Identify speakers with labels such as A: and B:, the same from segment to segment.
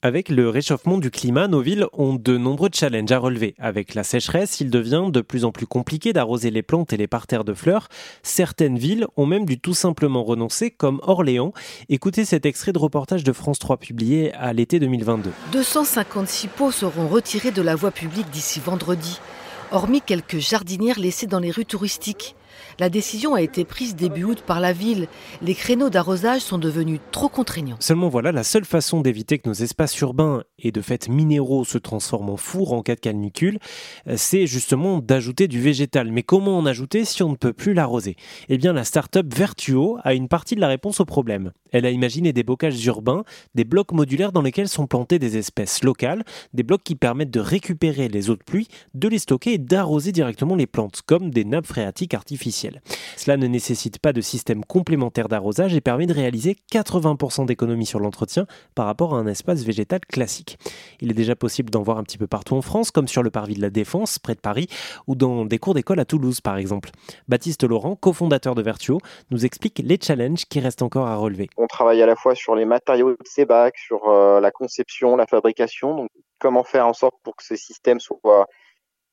A: Avec le réchauffement du climat, nos villes ont de nombreux challenges à relever. Avec la sécheresse, il devient de plus en plus compliqué d'arroser les plantes et les parterres de fleurs. Certaines villes ont même dû tout simplement renoncer, comme Orléans. Écoutez cet extrait de reportage de France 3 publié à l'été 2022.
B: 256 pots seront retirés de la voie publique d'ici vendredi, hormis quelques jardinières laissées dans les rues touristiques. La décision a été prise début août par la ville. Les créneaux d'arrosage sont devenus trop contraignants.
A: Seulement voilà, la seule façon d'éviter que nos espaces urbains et de fait minéraux se transforment en four en cas de canicule, euh, c'est justement d'ajouter du végétal. Mais comment en ajouter si on ne peut plus l'arroser? Eh bien, la start-up Vertuo a une partie de la réponse au problème. Elle a imaginé des bocages urbains, des blocs modulaires dans lesquels sont plantées des espèces locales, des blocs qui permettent de récupérer les eaux de pluie, de les stocker et d'arroser directement les plantes, comme des nappes phréatiques artificielles. Cela ne nécessite pas de système complémentaire d'arrosage et permet de réaliser 80% d'économies sur l'entretien par rapport à un espace végétal classique. Il est déjà possible d'en voir un petit peu partout en France, comme sur le parvis de la Défense, près de Paris, ou dans des cours d'école à Toulouse, par exemple. Baptiste Laurent, cofondateur de Vertuo, nous explique les challenges qui restent encore à relever.
C: On travaille à la fois sur les matériaux de ces bacs, sur euh, la conception, la fabrication, donc comment faire en sorte pour que ce système soit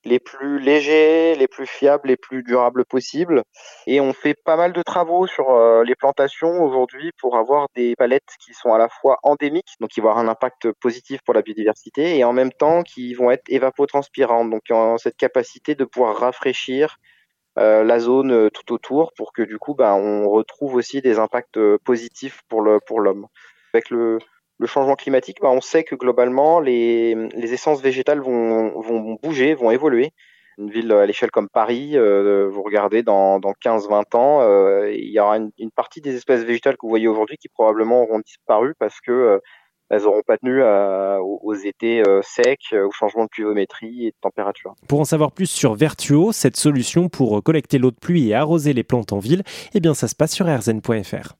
C: les plus légers, les plus fiables, les plus durables possibles. Et on fait pas mal de travaux sur euh, les plantations aujourd'hui pour avoir des palettes qui sont à la fois endémiques, donc qui vont avoir un impact positif pour la biodiversité, et en même temps qui vont être évapotranspirantes, donc qui ont cette capacité de pouvoir rafraîchir euh, la zone euh, tout autour pour que du coup, ben, on retrouve aussi des impacts positifs pour pour l'homme. Avec le le changement climatique, bah, on sait que globalement, les, les essences végétales vont, vont bouger, vont évoluer. Une ville à l'échelle comme Paris, euh, vous regardez dans, dans 15-20 ans, euh, il y aura une, une, partie des espèces végétales que vous voyez aujourd'hui qui probablement auront disparu parce que euh, elles n'auront pas tenu à, aux, étés secs, au changement de pluviométrie et de température.
A: Pour en savoir plus sur Vertuo, cette solution pour collecter l'eau de pluie et arroser les plantes en ville, eh bien ça se passe sur rzn.fr.